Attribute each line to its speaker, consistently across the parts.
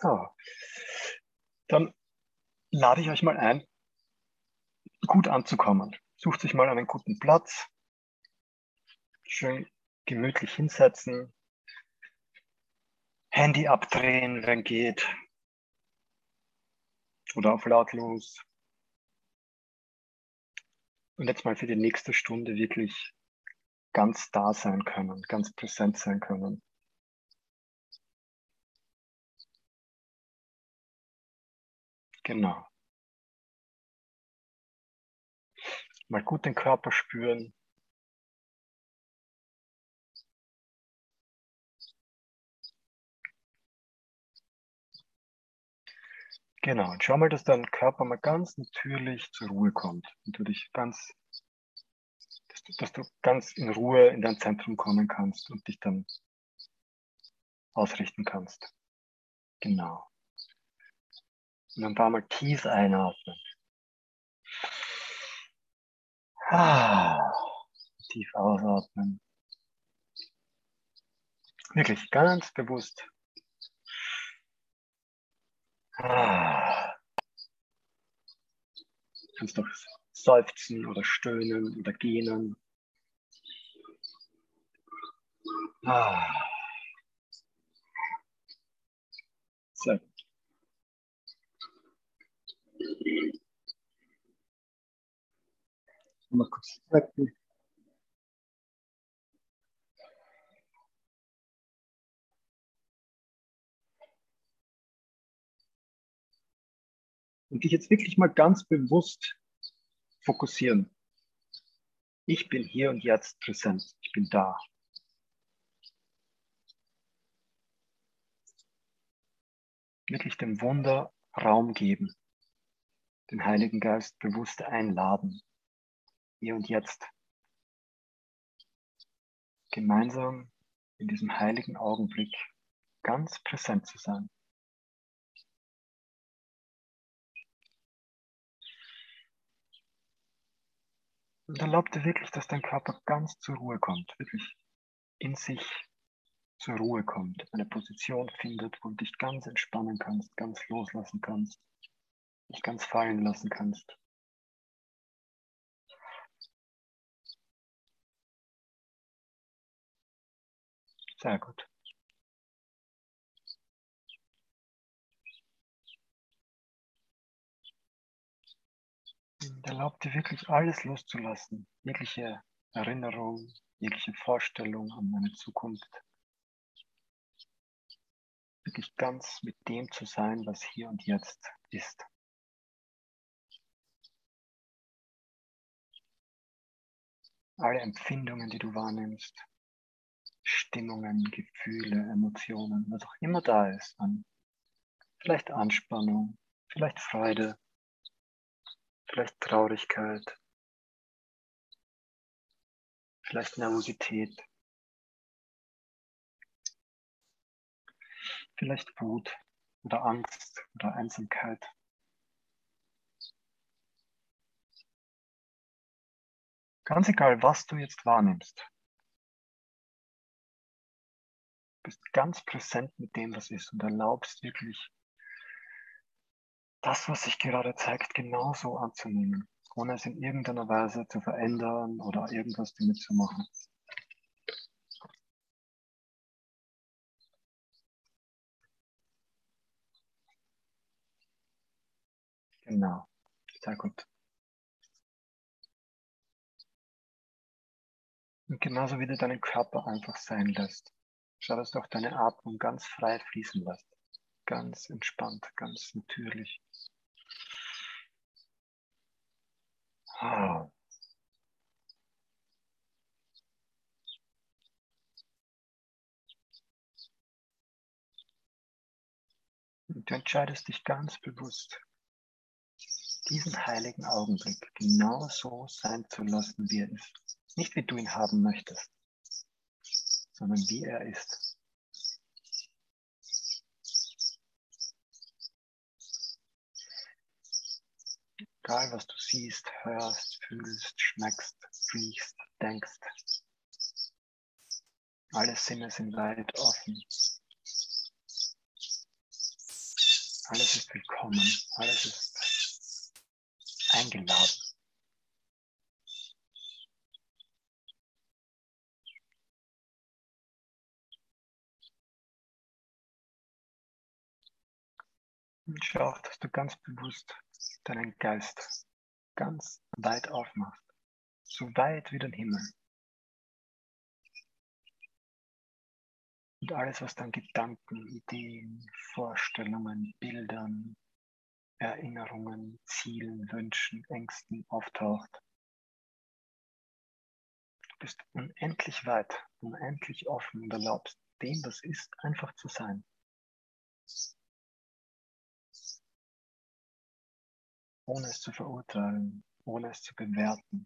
Speaker 1: So, dann lade ich euch mal ein, gut anzukommen. Sucht sich mal einen guten Platz, schön gemütlich hinsetzen, Handy abdrehen, wenn geht, oder auf lautlos. Und jetzt mal für die nächste Stunde wirklich ganz da sein können, ganz präsent sein können. Genau. Mal gut den Körper spüren. Genau, und schau mal, dass dein Körper mal ganz natürlich zur Ruhe kommt und du dich ganz, dass du, dass du ganz in Ruhe in dein Zentrum kommen kannst und dich dann ausrichten kannst. Genau. Und ein paar Mal tief einatmen. Ah, tief ausatmen. Wirklich ganz bewusst. Ah. Du kannst doch seufzen oder stöhnen oder gähnen. Ah. Sehr gut. Mal kurz strecken. Und dich jetzt wirklich mal ganz bewusst fokussieren. Ich bin hier und jetzt präsent. Ich bin da. Wirklich dem Wunder Raum geben. Den Heiligen Geist bewusst einladen. Hier und jetzt. Gemeinsam in diesem heiligen Augenblick ganz präsent zu sein. Und erlaub dir wirklich, dass dein Körper ganz zur Ruhe kommt, wirklich in sich zur Ruhe kommt, eine Position findet, wo du dich ganz entspannen kannst, ganz loslassen kannst, dich ganz fallen lassen kannst. Sehr gut. Und erlaubt dir wirklich alles loszulassen, jegliche Erinnerung, jegliche Vorstellung an meine Zukunft. Wirklich ganz mit dem zu sein, was hier und jetzt ist. Alle Empfindungen, die du wahrnimmst, Stimmungen, Gefühle, Emotionen, was auch immer da ist, an vielleicht Anspannung, vielleicht Freude, vielleicht Traurigkeit, vielleicht Nervosität, vielleicht Wut oder Angst oder Einsamkeit. Ganz egal, was du jetzt wahrnimmst, bist ganz präsent mit dem, was ist und erlaubst wirklich das, was sich gerade zeigt, genauso anzunehmen, ohne es in irgendeiner Weise zu verändern oder irgendwas damit zu machen. Genau, sehr gut. Und genauso wie du deinen Körper einfach sein lässt. Schau, dass du auch deine Atmung ganz frei fließen lässt. Ganz entspannt, ganz natürlich. Ah. Und du entscheidest dich ganz bewusst, diesen heiligen Augenblick genau so sein zu lassen, wie er ist. Nicht wie du ihn haben möchtest sondern wie er ist. Egal, was du siehst, hörst, fühlst, schmeckst, riechst, denkst. Alle Sinne sind weit offen. Alles ist willkommen. Alles ist eingeladen. Schau, dass du ganz bewusst deinen Geist ganz weit aufmachst. So weit wie den Himmel. Und alles, was dann Gedanken, Ideen, Vorstellungen, Bildern, Erinnerungen, Zielen, Wünschen, Ängsten auftaucht. Du bist unendlich weit, unendlich offen und erlaubst dem, was ist, einfach zu sein. Ohne es zu verurteilen, ohne es zu bewerten,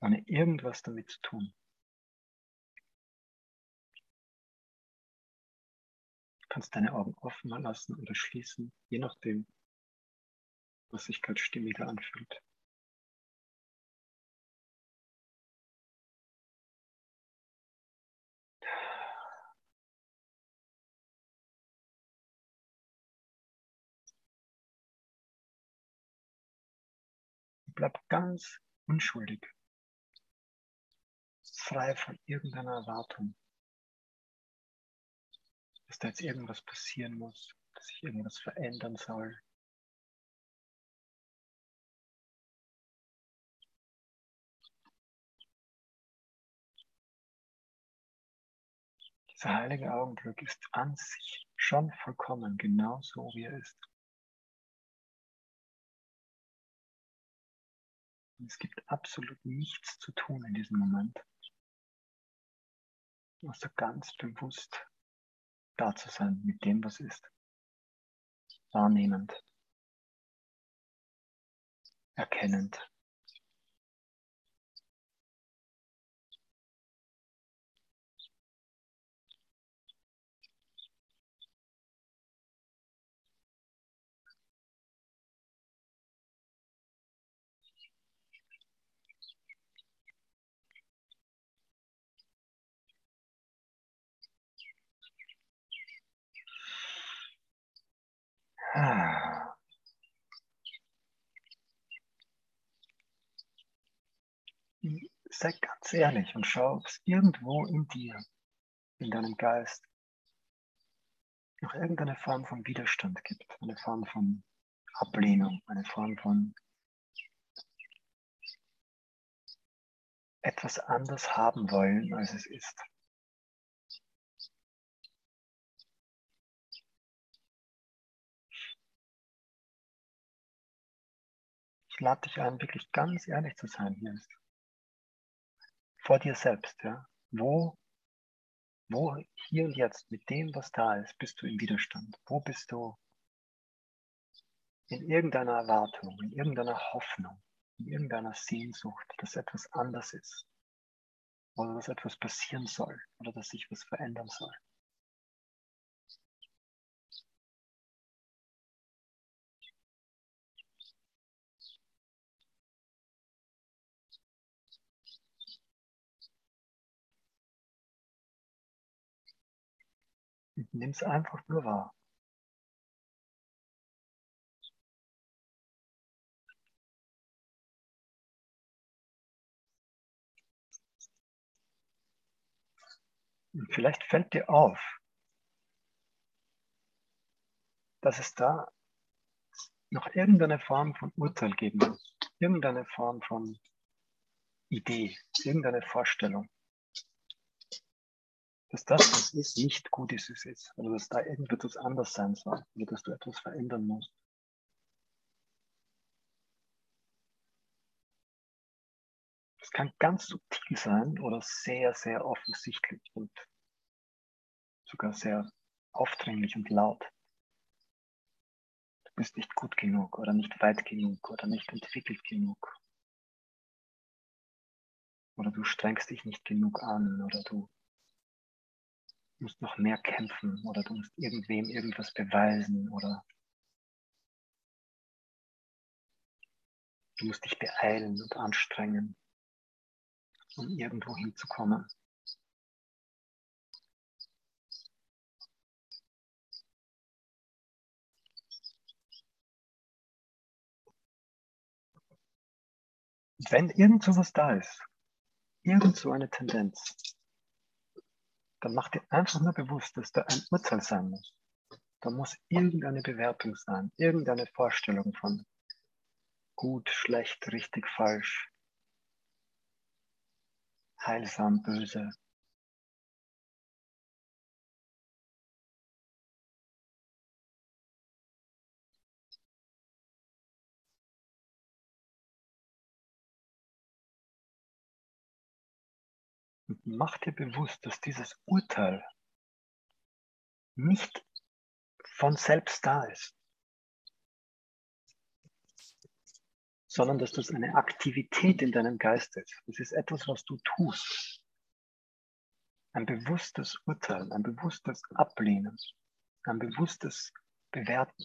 Speaker 1: ohne irgendwas damit zu tun. kannst deine Augen offen lassen oder schließen, je nachdem, was sich gerade stimmiger anfühlt. Bleib ganz unschuldig, frei von irgendeiner Erwartung dass da jetzt irgendwas passieren muss, dass sich irgendwas verändern soll. Dieser heilige Augenblick ist an sich schon vollkommen, genau so wie er ist. Es gibt absolut nichts zu tun in diesem Moment, außer ganz bewusst da zu sein mit dem, was ist. Wahrnehmend. Erkennend. Sei ganz ehrlich und schau, ob es irgendwo in dir, in deinem Geist, noch irgendeine Form von Widerstand gibt, eine Form von Ablehnung, eine Form von etwas anders haben wollen, als es ist. Ich lade dich ein, wirklich ganz ehrlich zu sein hier. Vor dir selbst, ja. Wo, wo hier und jetzt mit dem, was da ist, bist du im Widerstand? Wo bist du in irgendeiner Erwartung, in irgendeiner Hoffnung, in irgendeiner Sehnsucht, dass etwas anders ist? Oder dass etwas passieren soll oder dass sich was verändern soll? Nimm es einfach nur wahr. Und vielleicht fällt dir auf, dass es da noch irgendeine Form von Urteil geben muss, irgendeine Form von Idee, irgendeine Vorstellung dass das, was ist, nicht gut ist, es ist. Oder dass da irgendetwas anders sein soll. Oder dass du etwas verändern musst. Das kann ganz subtil sein oder sehr, sehr offensichtlich und sogar sehr aufdringlich und laut. Du bist nicht gut genug oder nicht weit genug oder nicht entwickelt genug. Oder du strengst dich nicht genug an oder du musst noch mehr kämpfen oder du musst irgendwem irgendwas beweisen oder du musst dich beeilen und anstrengen, um irgendwo hinzukommen. Wenn irgend sowas da ist, irgend so eine Tendenz, dann mach dir einfach nur bewusst, dass da ein Urteil sein muss. Da muss irgendeine Bewertung sein, irgendeine Vorstellung von gut, schlecht, richtig, falsch, heilsam, böse. Und mach dir bewusst, dass dieses Urteil nicht von selbst da ist, sondern dass das eine Aktivität in deinem Geist ist. Das ist etwas, was du tust. Ein bewusstes Urteil, ein bewusstes Ablehnen, ein bewusstes Bewerten.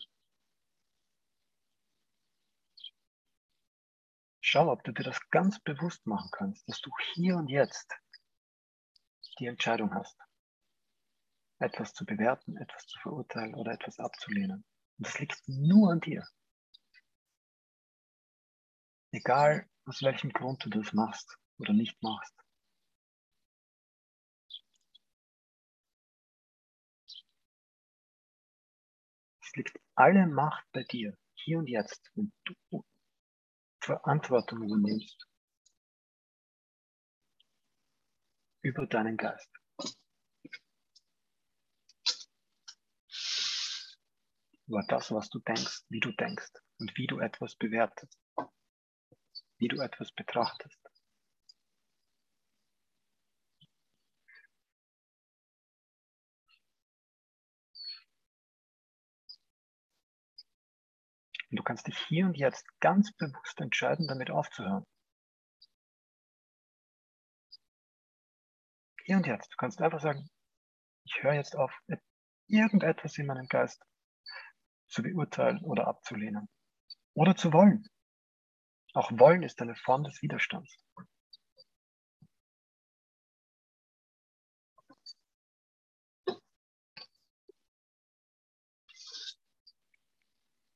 Speaker 1: Schau, ob du dir das ganz bewusst machen kannst, dass du hier und jetzt die Entscheidung hast, etwas zu bewerten, etwas zu verurteilen oder etwas abzulehnen. Und das liegt nur an dir. Egal, aus welchem Grund du das machst oder nicht machst. Es liegt alle Macht bei dir, hier und jetzt, wenn du Verantwortung übernimmst über deinen Geist. Über das, was du denkst, wie du denkst und wie du etwas bewertest wie du etwas betrachtest. Und du kannst dich hier und jetzt ganz bewusst entscheiden, damit aufzuhören. Hier und jetzt. Du kannst einfach sagen, ich höre jetzt auf, irgendetwas in meinem Geist zu beurteilen oder abzulehnen. Oder zu wollen. Auch Wollen ist eine Form des Widerstands.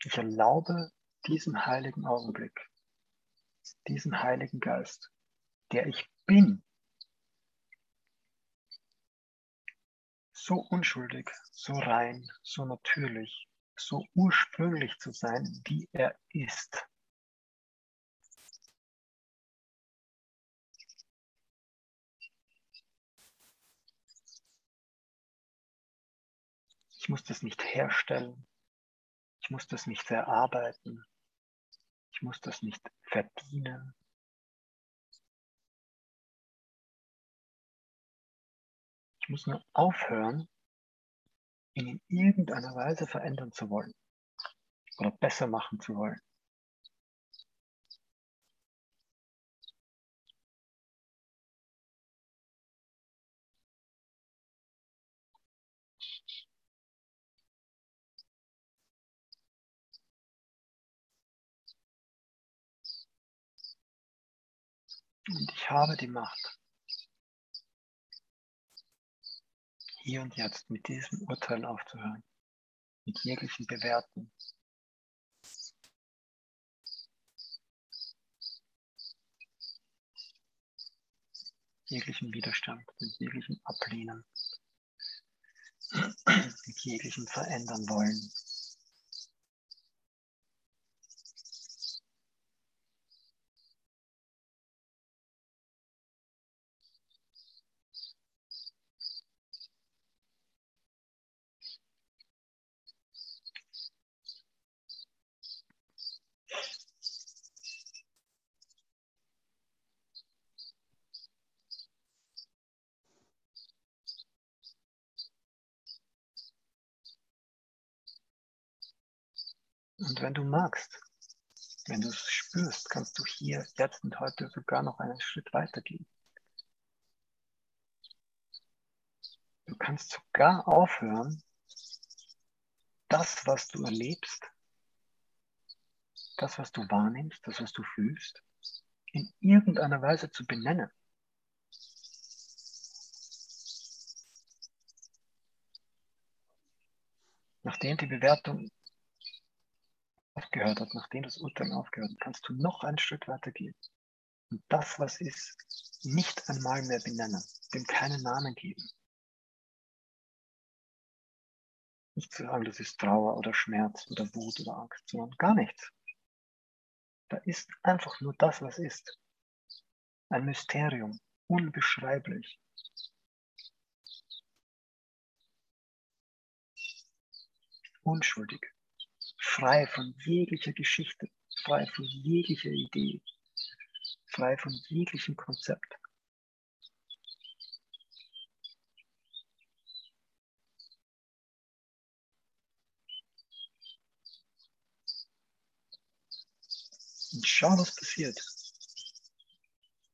Speaker 1: Ich erlaube diesen heiligen Augenblick, diesen heiligen Geist, der ich bin, so unschuldig, so rein, so natürlich, so ursprünglich zu sein, wie er ist. Ich muss das nicht herstellen. Ich muss das nicht erarbeiten. Ich muss das nicht verdienen. Ich muss nur aufhören, ihn in irgendeiner Weise verändern zu wollen oder besser machen zu wollen. Und ich habe die Macht, hier und jetzt mit diesem Urteil aufzuhören, mit jeglichen Bewerten. jeglichen Widerstand, mit jeglichen Ablehnen, mit jeglichen Verändern wollen. Du magst, wenn du es spürst, kannst du hier, jetzt und heute sogar noch einen Schritt weitergehen. Du kannst sogar aufhören, das, was du erlebst, das, was du wahrnimmst, das, was du fühlst, in irgendeiner Weise zu benennen. Nachdem die Bewertung aufgehört hat, nachdem das Urteil aufgehört hat, kannst du noch einen Schritt weiter gehen. Und das, was ist, nicht einmal mehr benennen, dem keinen Namen geben. Nicht zu sagen, das ist Trauer oder Schmerz oder Wut oder Angst, sondern gar nichts. Da ist einfach nur das, was ist. Ein Mysterium, unbeschreiblich. Unschuldig, frei von jeglicher Geschichte, frei von jeglicher Idee, frei von jeglichem Konzept. Und schau, was passiert.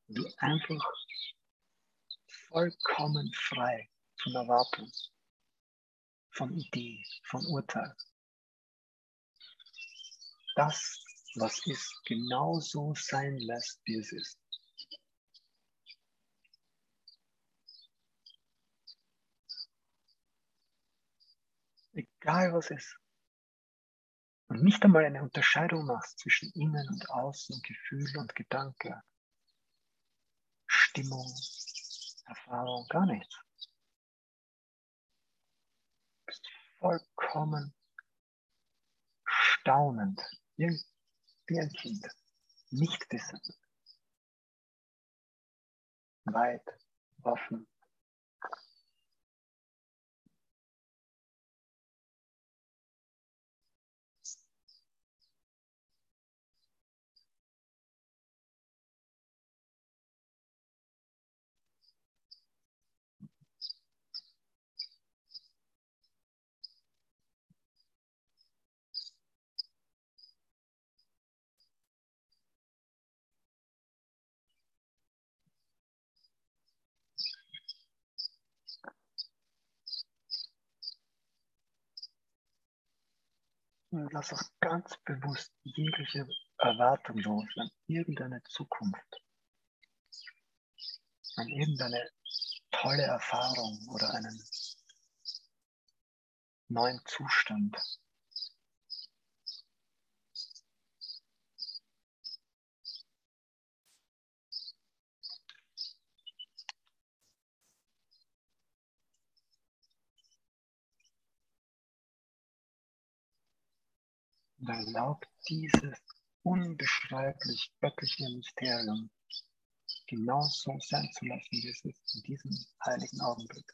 Speaker 1: Du einfach vollkommen frei von Erwartung, von Idee, von Urteil. Das, was ist, genauso sein lässt, wie es ist. Egal was ist und nicht einmal eine Unterscheidung machst zwischen innen und außen, Gefühl und Gedanke, Stimmung, Erfahrung, gar nichts. Du bist vollkommen staunend, wie ein Kind, nicht wissend, weit, offen, Und lass auch ganz bewusst jegliche Erwartung los an irgendeine Zukunft, an irgendeine tolle Erfahrung oder einen neuen Zustand. Und erlaubt dieses unbeschreiblich göttliche Mysterium genau so sein zu lassen, wie es ist in diesem heiligen Augenblick.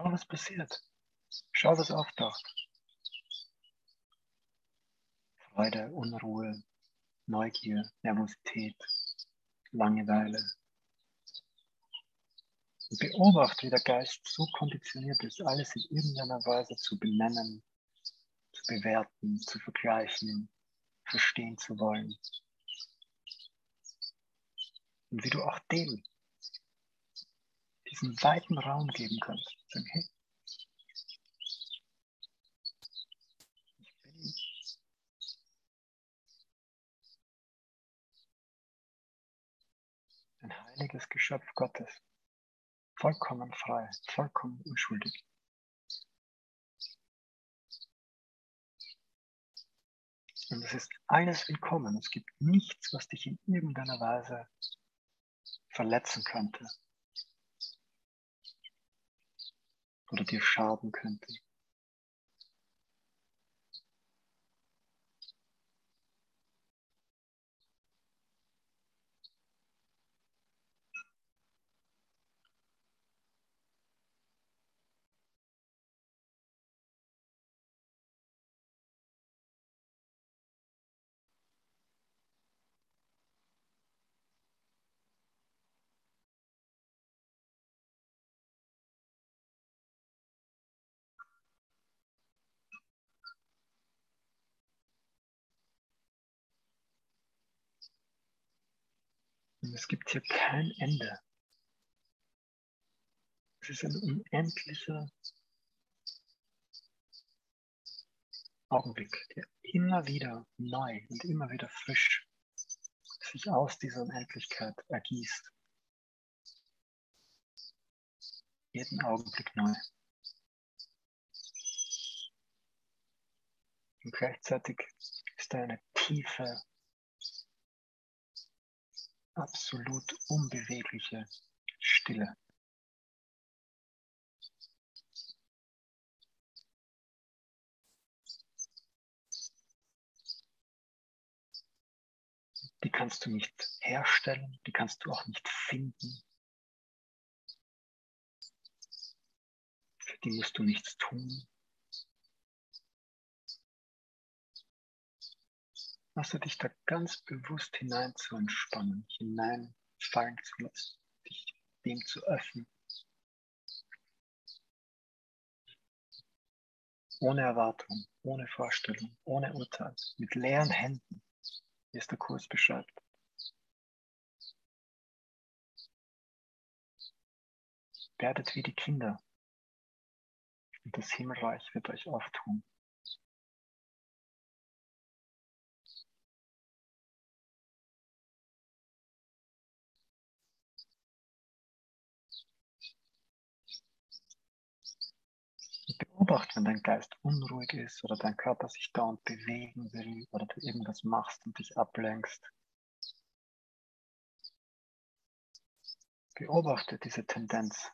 Speaker 1: Schau, was passiert. Schau, was auftaucht. Freude, Unruhe, Neugier, Nervosität, Langeweile. Und beobachte, wie der Geist so konditioniert ist, alles in irgendeiner Weise zu benennen, zu bewerten, zu vergleichen, verstehen zu wollen. Und wie du auch dem diesen weiten Raum geben kannst. Bin ein heiliges Geschöpf Gottes, vollkommen frei, vollkommen unschuldig. Und es ist alles willkommen. Es gibt nichts, was dich in irgendeiner Weise verletzen könnte. Oder dir schaden könnte. Es gibt hier kein Ende. Es ist ein unendlicher Augenblick, der immer wieder neu und immer wieder frisch sich aus dieser Unendlichkeit ergießt. Jeden Augenblick neu. Und gleichzeitig ist da eine tiefe, absolut unbewegliche Stille. Die kannst du nicht herstellen, die kannst du auch nicht finden. Für die musst du nichts tun. Lasse dich da ganz bewusst hinein zu entspannen, hineinfallen zu lassen, dich dem zu öffnen. Ohne Erwartung, ohne Vorstellung, ohne Urteil, mit leeren Händen wie es der Kurs beschreibt. Werdet wie die Kinder und das Himmelreich wird euch auftun. Beobachte, wenn dein Geist unruhig ist oder dein Körper sich dauernd bewegen will oder du irgendwas machst und dich ablenkst. Beobachte diese Tendenz.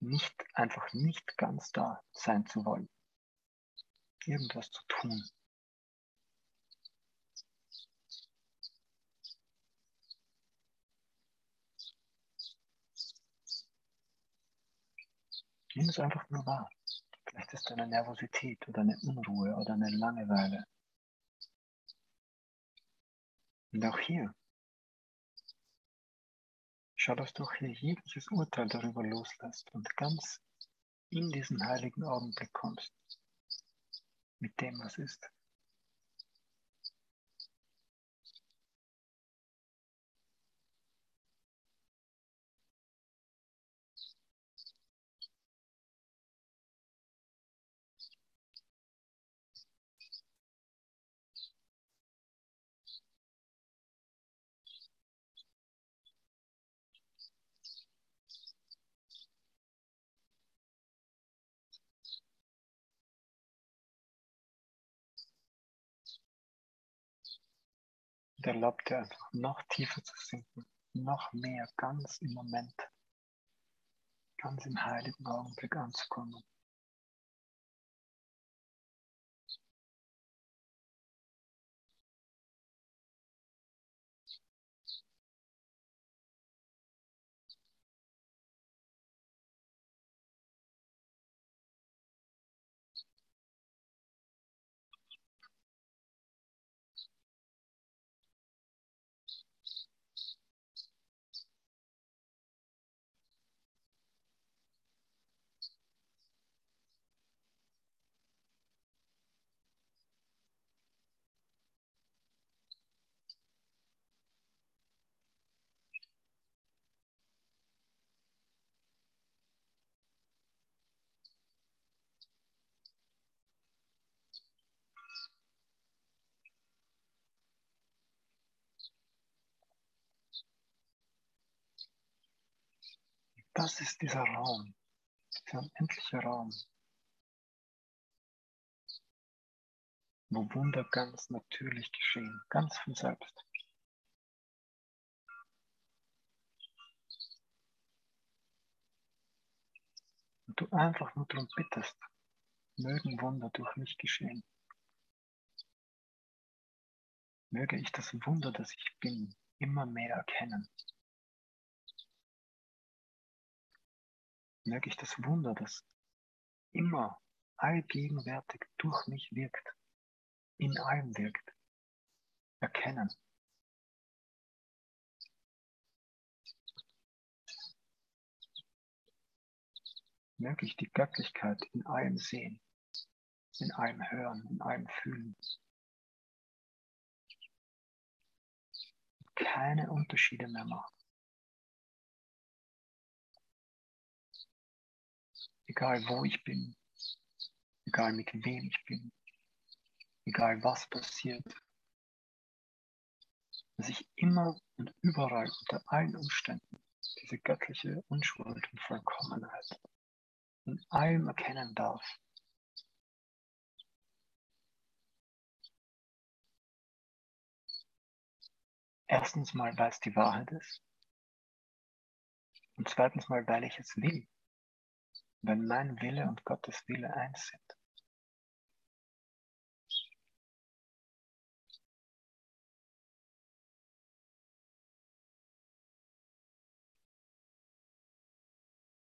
Speaker 1: Nicht einfach nicht ganz da sein zu wollen. Irgendwas zu tun. Nimm es einfach nur wahr. Vielleicht ist es eine Nervosität oder eine Unruhe oder eine Langeweile. Und auch hier, schau, dass du hier jegliches Urteil darüber loslässt und ganz in diesen heiligen Augenblick kommst. Mit dem, was ist. Und erlaubt dir einfach noch tiefer zu sinken, noch mehr ganz im Moment, ganz im heiligen Augenblick anzukommen. Das ist dieser Raum, dieser unendliche Raum, wo Wunder ganz natürlich geschehen, ganz von selbst. Und du einfach nur darum bittest, mögen Wunder durch mich geschehen. Möge ich das Wunder, das ich bin, immer mehr erkennen. Möge ich das Wunder, das immer allgegenwärtig durch mich wirkt, in allem wirkt, erkennen. Möge ich die Göttlichkeit in allem sehen, in allem hören, in allem fühlen. keine Unterschiede mehr macht. Egal wo ich bin, egal mit wem ich bin, egal was passiert, dass ich immer und überall unter allen Umständen diese göttliche Unschuld und Vollkommenheit in allem erkennen darf. Erstens mal, weil es die Wahrheit ist. Und zweitens mal, weil ich es will. Wenn mein Wille und Gottes Wille eins sind.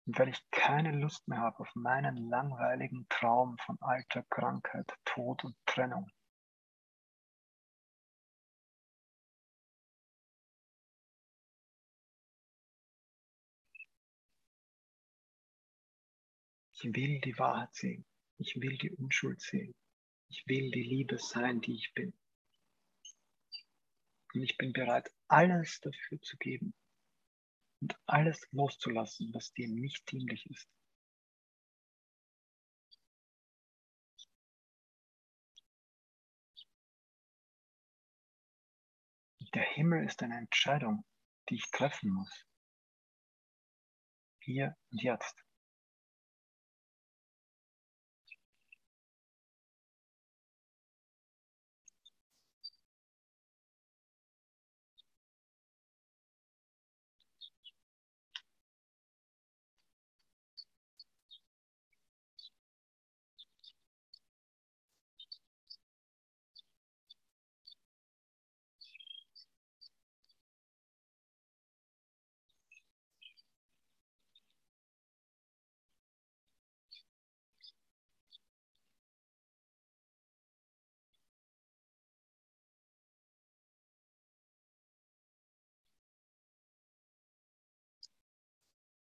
Speaker 1: Und weil ich keine Lust mehr habe auf meinen langweiligen Traum von Alter, Krankheit, Tod und Trennung. Will die Wahrheit sehen. Ich will die Unschuld sehen. Ich will die Liebe sein, die ich bin. Und ich bin bereit, alles dafür zu geben, und alles loszulassen, was dem nicht dienlich ist. Der Himmel ist eine Entscheidung, die ich treffen muss. Hier und jetzt.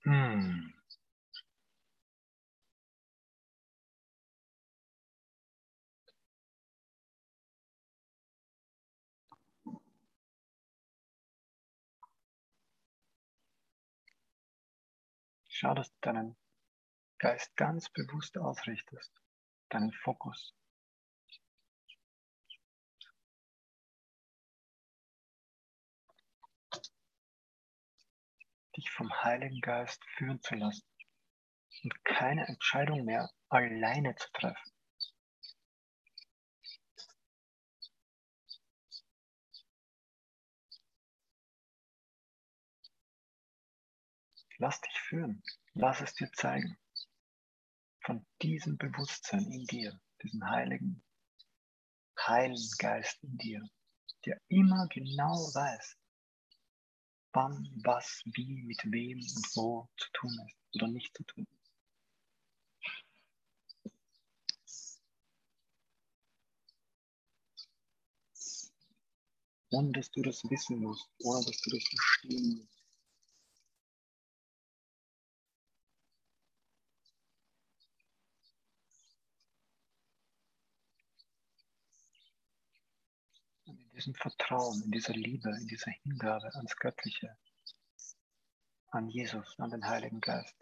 Speaker 1: Hm. Schau, dass du deinen Geist ganz bewusst ausrichtest, deinen Fokus. Dich vom Heiligen Geist führen zu lassen und keine Entscheidung mehr alleine zu treffen. Lass dich führen, lass es dir zeigen. Von diesem Bewusstsein in dir, diesem heiligen, heilen Geist in dir, der immer genau weiß, wann, was, wie, mit wem und wo zu tun ist oder nicht zu tun. Ohne dass du das wissen musst, ohne dass du das verstehen musst. Diesem Vertrauen, in dieser Liebe, in dieser Hingabe ans Göttliche, an Jesus, an den Heiligen Geist.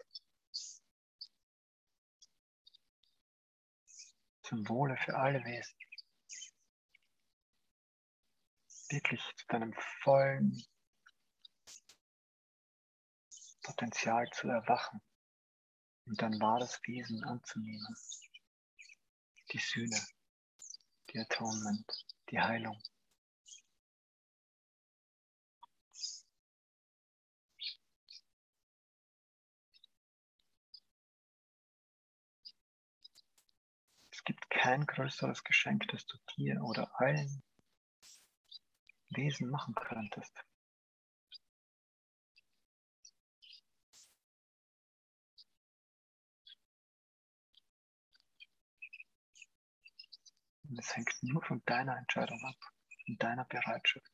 Speaker 1: Zum Wohle für alle Wesen. Wirklich zu deinem vollen Potenzial zu erwachen und dein wahres Wesen anzunehmen. Die Sühne, die Atonement, die Heilung. Es gibt kein größeres Geschenk, das du dir oder allen Wesen machen könntest. Und es hängt nur von deiner Entscheidung ab, von deiner Bereitschaft.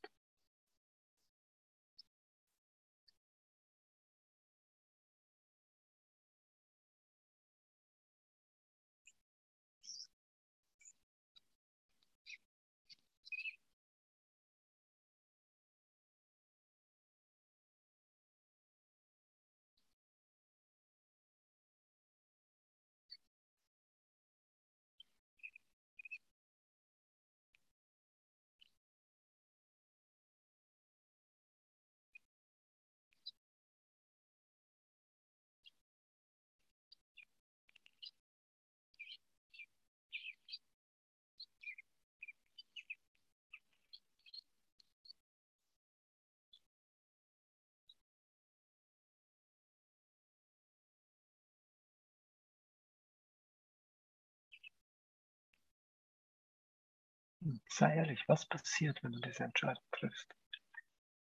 Speaker 1: Sei ehrlich, was passiert, wenn du diese Entscheidung triffst?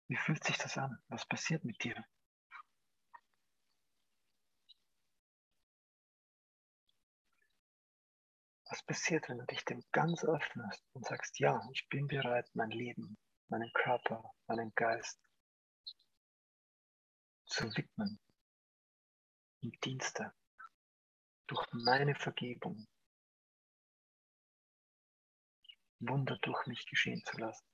Speaker 1: Wie fühlt sich das an? Was passiert mit dir? Was passiert, wenn du dich dem ganz öffnest und sagst, ja, ich bin bereit, mein Leben, meinen Körper, meinen Geist zu widmen im Dienste durch meine Vergebung Wunder durch mich geschehen zu lassen.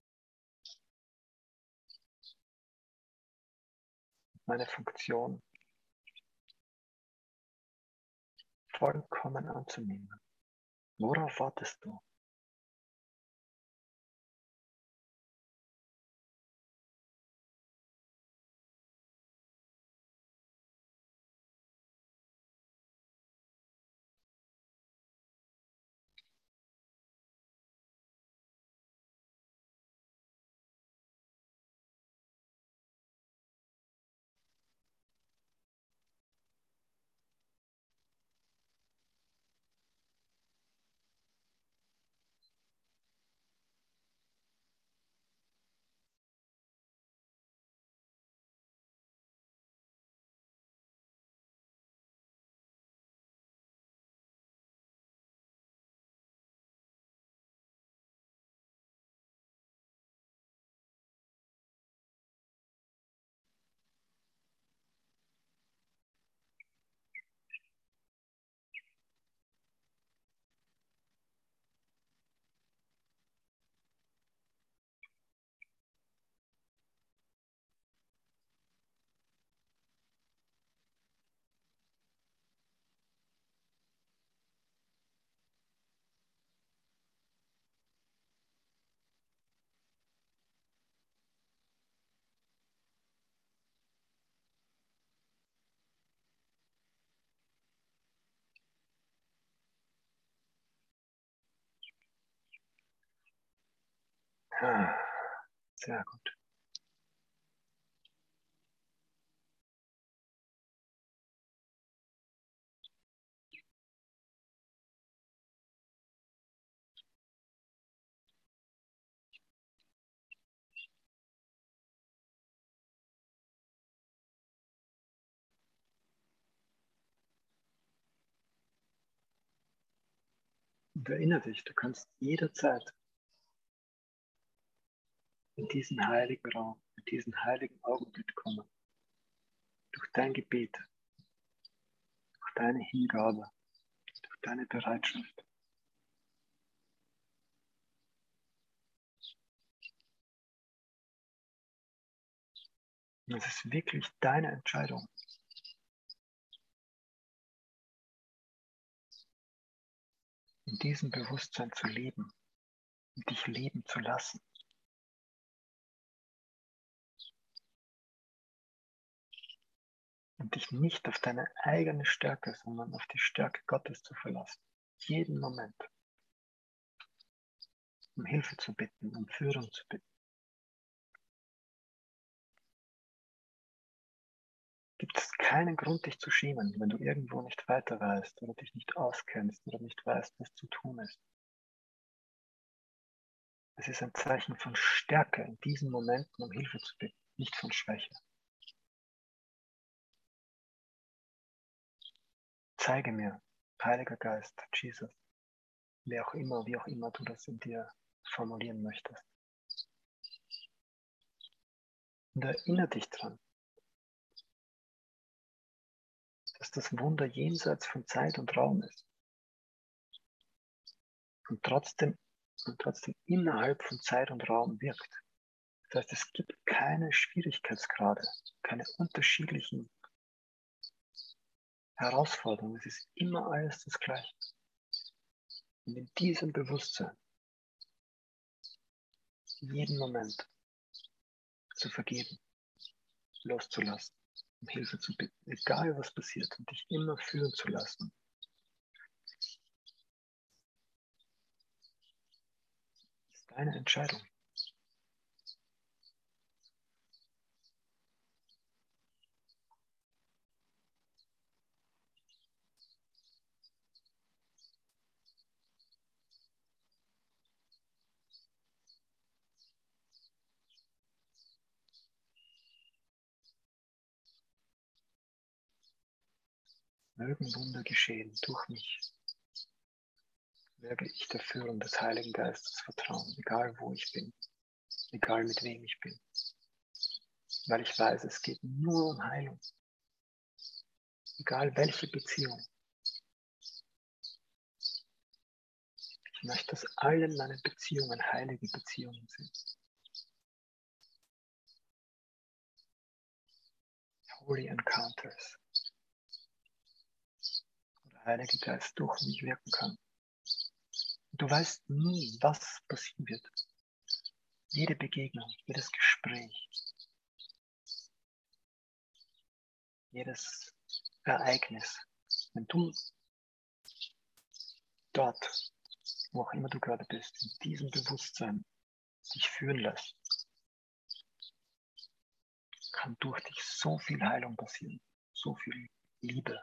Speaker 1: Meine Funktion vollkommen anzunehmen. Worauf wartest du? Sehr gut. Und erinnere dich, du kannst jederzeit in diesen heiligen Raum, in diesen heiligen Augenblick kommen. Durch dein Gebet, durch deine Hingabe, durch deine Bereitschaft. Und es ist wirklich deine Entscheidung. In diesem Bewusstsein zu leben und dich leben zu lassen. Und dich nicht auf deine eigene Stärke, sondern auf die Stärke Gottes zu verlassen. Jeden Moment. Um Hilfe zu bitten, um Führung zu bitten. Gibt es keinen Grund, dich zu schämen, wenn du irgendwo nicht weiter weißt oder dich nicht auskennst oder nicht weißt, was zu tun ist. Es ist ein Zeichen von Stärke in diesen Momenten, um Hilfe zu bitten, nicht von Schwäche. Zeige mir, Heiliger Geist, Jesus, wer auch immer, wie auch immer du das in dir formulieren möchtest. Und erinnere dich dran, dass das Wunder jenseits von Zeit und Raum ist. Und trotzdem, und trotzdem innerhalb von Zeit und Raum wirkt. Das heißt, es gibt keine Schwierigkeitsgrade, keine unterschiedlichen Herausforderung. Es ist immer alles das Gleiche. Und in diesem Bewusstsein, jeden Moment zu vergeben, loszulassen, um Hilfe zu bitten, egal was passiert, und dich immer führen zu lassen. Ist deine Entscheidung. Mögen Wunder geschehen durch mich. Möge ich der Führung des Heiligen Geistes vertrauen, egal wo ich bin, egal mit wem ich bin. Weil ich weiß, es geht nur um Heilung. Egal welche Beziehung. Ich möchte, dass alle meine Beziehungen heilige Beziehungen sind. Holy Encounters. Heilige Geist durch mich wirken kann. Du weißt nie, was passieren wird. Jede Begegnung, jedes Gespräch, jedes Ereignis, wenn du dort wo auch immer du gerade bist, in diesem Bewusstsein dich führen lässt, kann durch dich so viel Heilung passieren, so viel Liebe,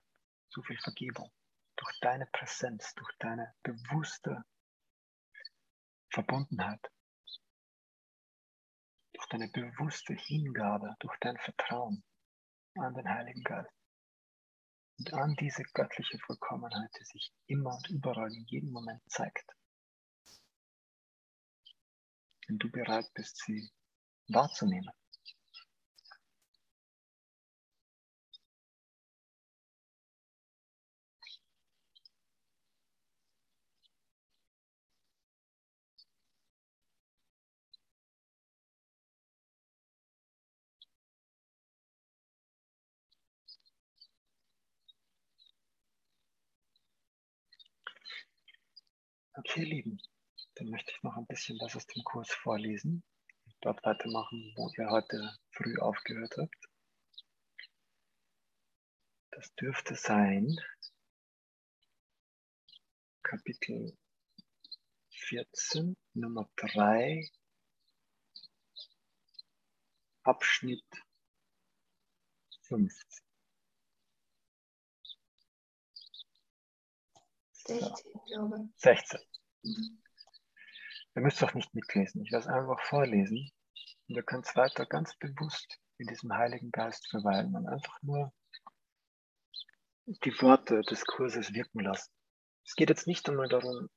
Speaker 1: so viel Vergebung, durch deine Präsenz, durch deine bewusste Verbundenheit, durch deine bewusste Hingabe, durch dein Vertrauen an den Heiligen Geist und an diese göttliche Vollkommenheit, die sich immer und überall in jedem Moment zeigt. Wenn du bereit bist, sie wahrzunehmen. Okay, Lieben, dann möchte ich noch ein bisschen was aus dem Kurs vorlesen dort weitermachen, wo ihr heute früh aufgehört habt. Das dürfte sein Kapitel 14, Nummer 3, Abschnitt 15.
Speaker 2: 16, glaube
Speaker 1: 16. Ihr müsst doch nicht mitlesen. Ich werde es einfach vorlesen. Und ihr könnt weiter ganz bewusst in diesem Heiligen Geist verweilen und einfach nur die Worte des Kurses wirken lassen. Es geht jetzt nicht einmal darum,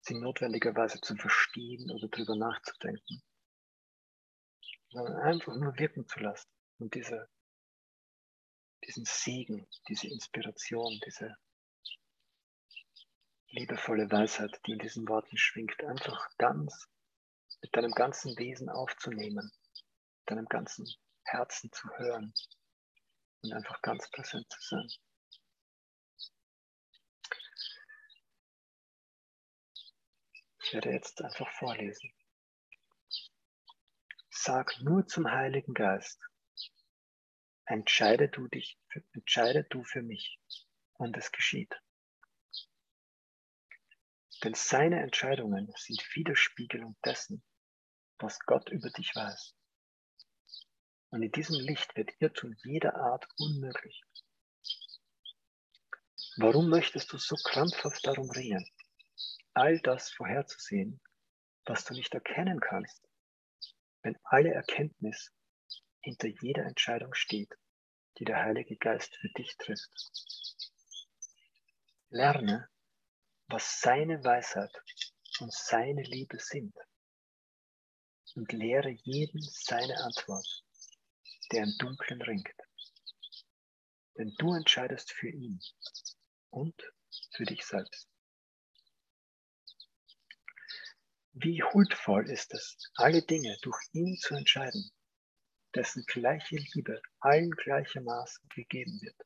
Speaker 1: sie notwendigerweise zu verstehen oder drüber nachzudenken, sondern einfach nur wirken zu lassen und diese, diesen Segen, diese Inspiration, diese liebevolle Weisheit, die in diesen Worten schwingt, einfach ganz mit deinem ganzen Wesen aufzunehmen, mit deinem ganzen Herzen zu hören und einfach ganz präsent zu sein. Ich werde jetzt einfach vorlesen. Sag nur zum Heiligen Geist, entscheide du dich, entscheide du für mich und es geschieht. Denn seine Entscheidungen sind Widerspiegelung dessen, was Gott über dich weiß. Und in diesem Licht wird Irrtum jeder Art unmöglich. Warum möchtest du so krampfhaft darum ringen, all das vorherzusehen, was du nicht erkennen kannst, wenn alle Erkenntnis hinter jeder Entscheidung steht, die der Heilige Geist für dich trifft? Lerne, was seine Weisheit und seine Liebe sind und lehre jeden seine Antwort, der im Dunkeln ringt. Denn du entscheidest für ihn und für dich selbst. Wie huldvoll ist es, alle Dinge durch ihn zu entscheiden, dessen gleiche Liebe allen gleichermaßen gegeben wird.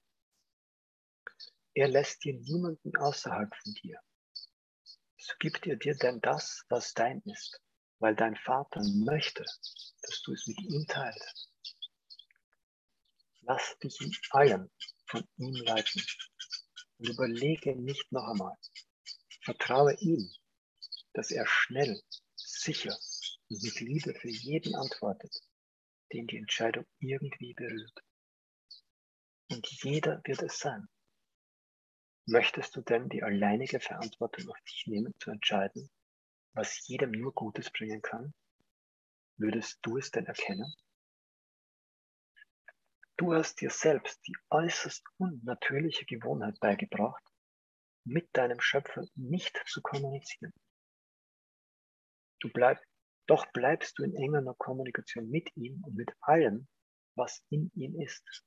Speaker 1: Er lässt dir niemanden außerhalb von dir so gibt er dir denn das, was dein ist, weil dein Vater möchte, dass du es mit ihm teilst. Lass dich in allem von ihm leiten und überlege nicht noch einmal. Vertraue ihm, dass er schnell, sicher und mit Liebe für jeden antwortet, den die Entscheidung irgendwie berührt. Und jeder wird es sein, Möchtest du denn die alleinige Verantwortung auf dich nehmen, zu entscheiden, was jedem nur Gutes bringen kann? Würdest du es denn erkennen? Du hast dir selbst die äußerst unnatürliche Gewohnheit beigebracht, mit deinem Schöpfer nicht zu kommunizieren. Du bleib, doch bleibst du in enger Kommunikation mit ihm und mit allem, was in ihm ist,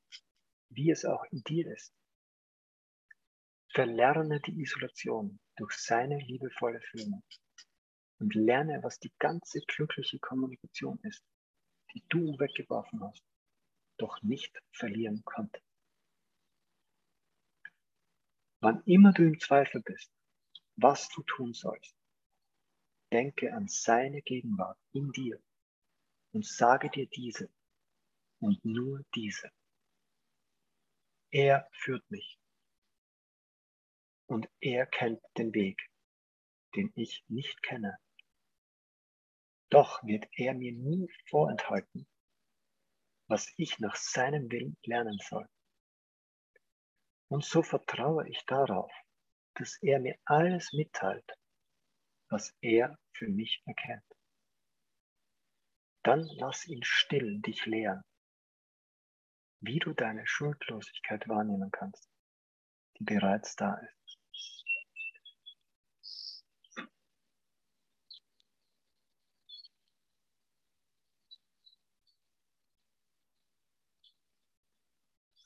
Speaker 1: wie es auch in dir ist. Verlerne die Isolation durch seine liebevolle Führung und lerne, was die ganze glückliche Kommunikation ist, die du weggeworfen hast, doch nicht verlieren konnte. Wann immer du im Zweifel bist, was du tun sollst, denke an seine Gegenwart in dir und sage dir diese und nur diese. Er führt mich und er kennt den Weg, den ich nicht kenne. Doch wird er mir nie vorenthalten, was ich nach seinem Willen lernen soll. Und so vertraue ich darauf, dass er mir alles mitteilt, was er für mich erkennt. Dann lass ihn still dich lehren, wie du deine Schuldlosigkeit wahrnehmen kannst, die bereits da ist.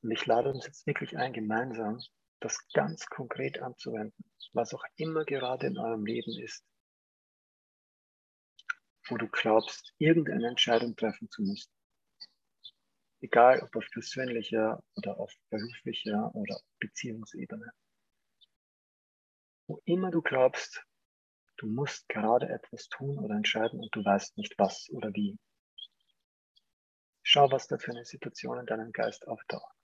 Speaker 1: Und ich lade uns jetzt wirklich ein, gemeinsam das ganz konkret anzuwenden, was auch immer gerade in eurem Leben ist, wo du glaubst, irgendeine Entscheidung treffen zu müssen. Egal ob auf persönlicher oder auf beruflicher oder Beziehungsebene. Wo immer du glaubst, du musst gerade etwas tun oder entscheiden und du weißt nicht was oder wie. Schau, was da für eine Situation in deinem Geist auftaucht.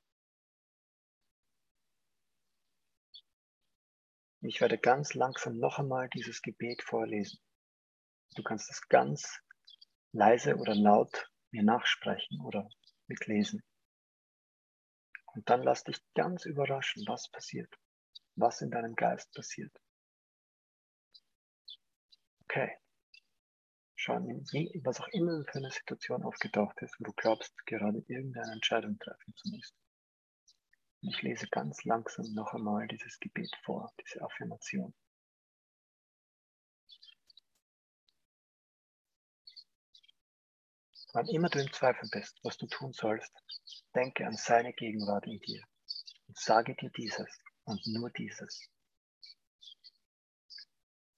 Speaker 1: Ich werde ganz langsam noch einmal dieses Gebet vorlesen. Du kannst es ganz leise oder laut mir nachsprechen oder mitlesen. Und dann lass dich ganz überraschen, was passiert, was in deinem Geist passiert. Okay. Schau, was auch immer für eine Situation aufgetaucht ist, wo du glaubst, gerade irgendeine Entscheidung treffen zu müssen. Ich lese ganz langsam noch einmal dieses Gebet vor, diese Affirmation. Wann immer du im Zweifel bist, was du tun sollst, denke an seine Gegenwart in dir und sage dir dieses und nur dieses.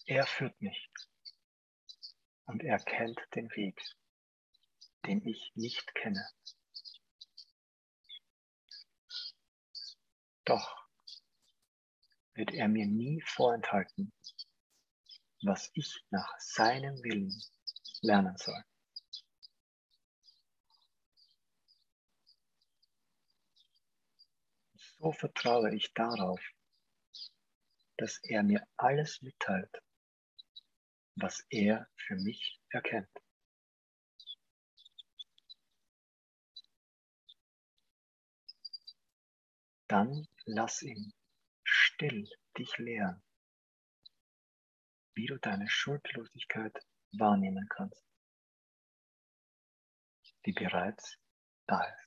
Speaker 1: Er führt mich und er kennt den Weg, den ich nicht kenne. Doch wird er mir nie vorenthalten, was ich nach seinem Willen lernen soll. So vertraue ich darauf, dass er mir alles mitteilt, was er für mich erkennt. Dann lass ihn still dich lehren, wie du deine Schuldlosigkeit wahrnehmen kannst, die bereits da ist.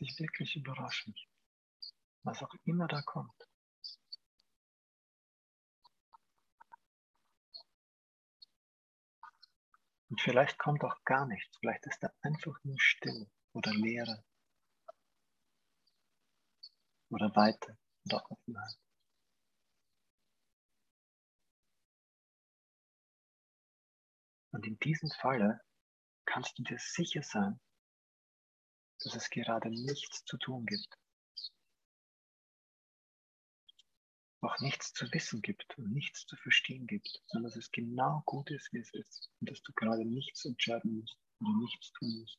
Speaker 1: dich wirklich überraschen, was auch immer da kommt. Und vielleicht kommt auch gar nichts, vielleicht ist da einfach nur Stille oder Leere oder Weite oder Offenheit. Und in diesem Falle kannst du dir sicher sein, dass es gerade nichts zu tun gibt. Auch nichts zu wissen gibt und nichts zu verstehen gibt, sondern dass es genau gut ist, wie es ist und dass du gerade nichts entscheiden musst oder nichts tun musst.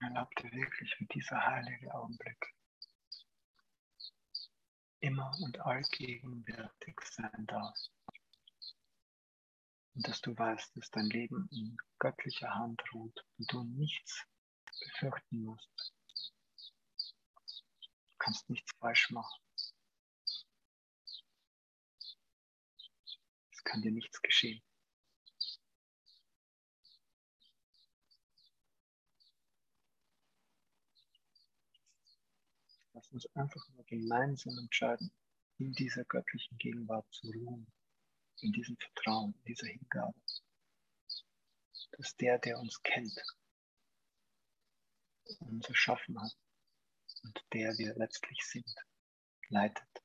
Speaker 1: Erlaub dir wirklich, wie dieser heilige Augenblick immer und allgegenwärtig sein darf. Und dass du weißt, dass dein Leben in göttlicher Hand ruht und du nichts befürchten musst. Du kannst nichts falsch machen. Es kann dir nichts geschehen. Uns einfach nur gemeinsam entscheiden, in dieser göttlichen Gegenwart zu ruhen, in diesem Vertrauen, in dieser Hingabe, dass der, der uns kennt, uns erschaffen hat und der wir letztlich sind, leitet.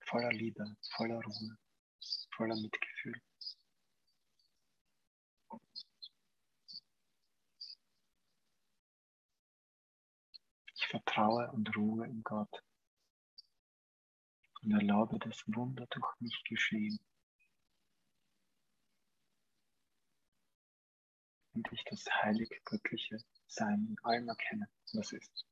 Speaker 1: Voller Liebe, voller Ruhe, voller Mitgefühl. Vertraue und ruhe in Gott und erlaube das Wunder durch mich geschehen. Und ich das heilige göttliche Sein in allem erkenne, was ist.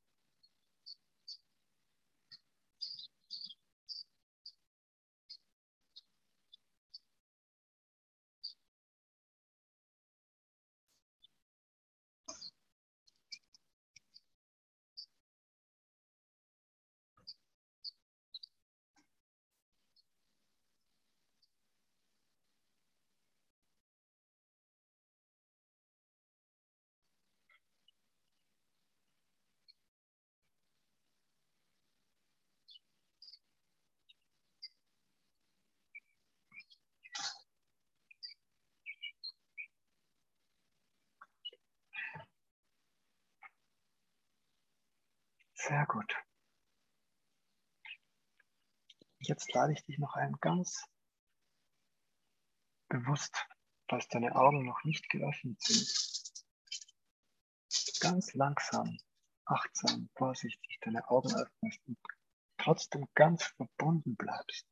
Speaker 1: Sehr gut. Jetzt lade ich dich noch ein, ganz bewusst, falls deine Augen noch nicht geöffnet sind, ganz langsam, achtsam, vorsichtig deine Augen öffnest und trotzdem ganz verbunden bleibst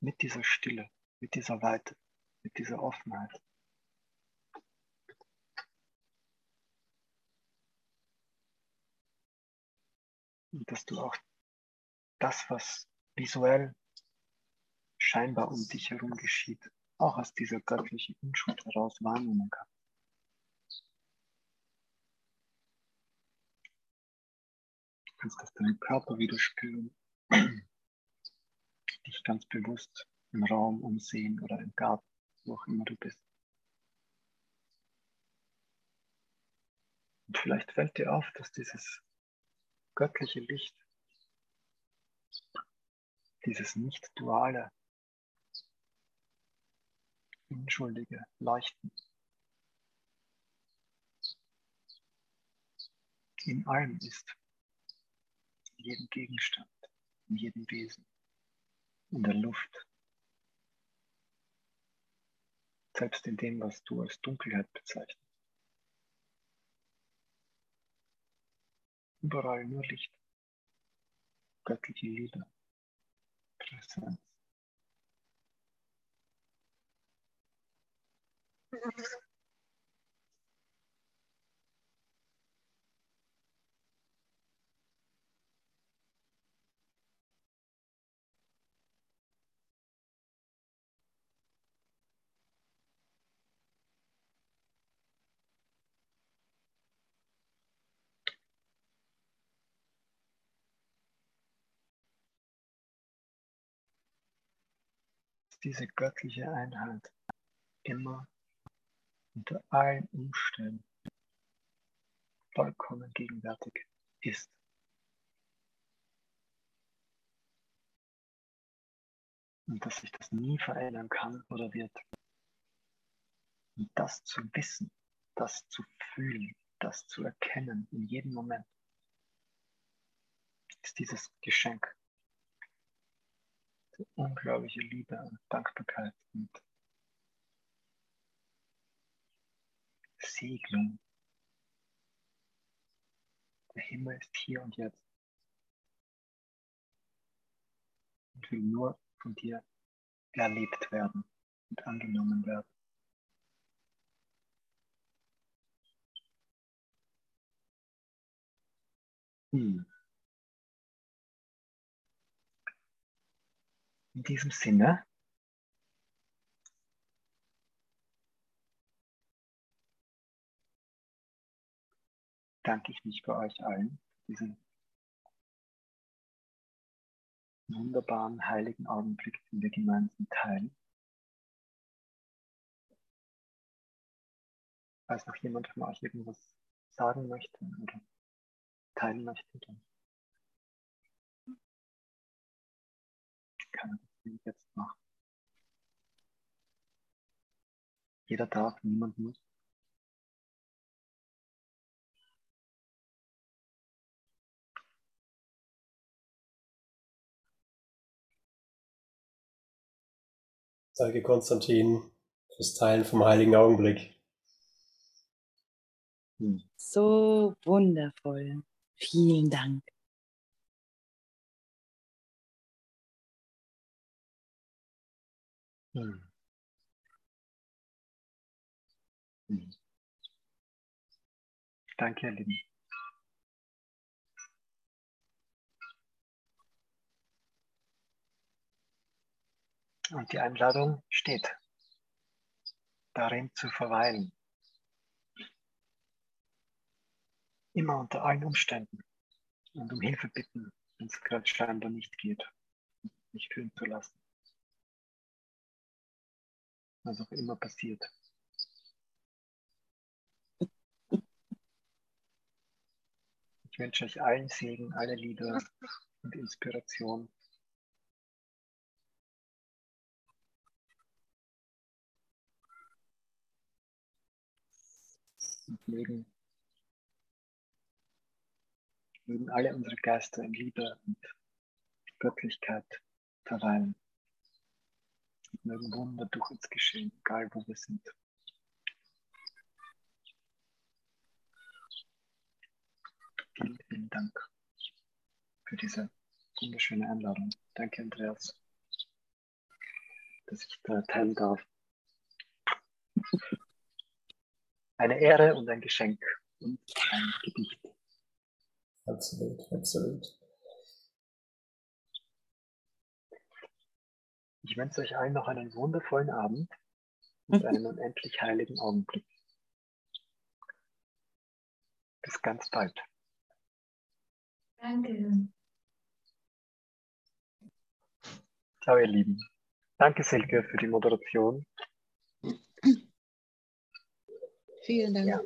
Speaker 1: mit dieser Stille, mit dieser Weite, mit dieser Offenheit. Dass du auch das, was visuell scheinbar um dich herum geschieht, auch aus dieser göttlichen Unschuld heraus wahrnehmen kannst. Du kannst das deinen Körper wieder spüren, dich ganz bewusst im Raum umsehen oder im Garten, wo auch immer du bist. Und vielleicht fällt dir auf, dass dieses göttliche Licht, dieses nicht duale, unschuldige Leuchten in allem ist, in jedem Gegenstand, in jedem Wesen, in der Luft, selbst in dem, was du als Dunkelheit bezeichnest. Überall nur Licht, göttliche Liebe, Präsenz. Mhm. Diese göttliche Einheit immer unter allen Umständen vollkommen gegenwärtig ist. Und dass sich das nie verändern kann oder wird. Und das zu wissen, das zu fühlen, das zu erkennen in jedem Moment, ist dieses Geschenk. Unglaubliche Liebe und Dankbarkeit und Segnung. Der Himmel ist hier und jetzt und will nur von dir erlebt werden und angenommen werden. Hm. In diesem Sinne danke ich mich bei euch allen für diesen wunderbaren heiligen Augenblick, den wir gemeinsam teilen. Falls noch jemand von euch irgendwas sagen möchte oder teilen möchte, dann kann das jetzt machen. Jeder darf, niemand muss.
Speaker 3: Danke, Konstantin, fürs Teilen vom heiligen Augenblick.
Speaker 4: Hm. So wundervoll. Vielen Dank.
Speaker 1: Danke, ihr Lieben. Und die Einladung steht, darin zu verweilen. Immer unter allen Umständen und um Hilfe bitten, wenn es gerade scheinbar nicht geht, nicht fühlen zu lassen. Was auch immer passiert. Ich wünsche euch allen Segen, alle Liebe und Inspiration und mögen, mögen alle unsere Geister in Liebe und Göttlichkeit verweilen. Mögen Wunder durch uns geschehen, egal wo wir sind. Vielen, vielen Dank für diese wunderschöne Einladung. Danke, Andreas, dass ich da teilen darf eine Ehre und ein Geschenk und ein Gedicht.
Speaker 3: Absolut, absolut.
Speaker 1: Ich wünsche euch allen noch einen wundervollen Abend und einen unendlich heiligen Augenblick. Bis ganz bald.
Speaker 2: Danke.
Speaker 1: Ciao, ihr Lieben. Danke, Silke, für die Moderation.
Speaker 4: Vielen Dank.
Speaker 1: Ja.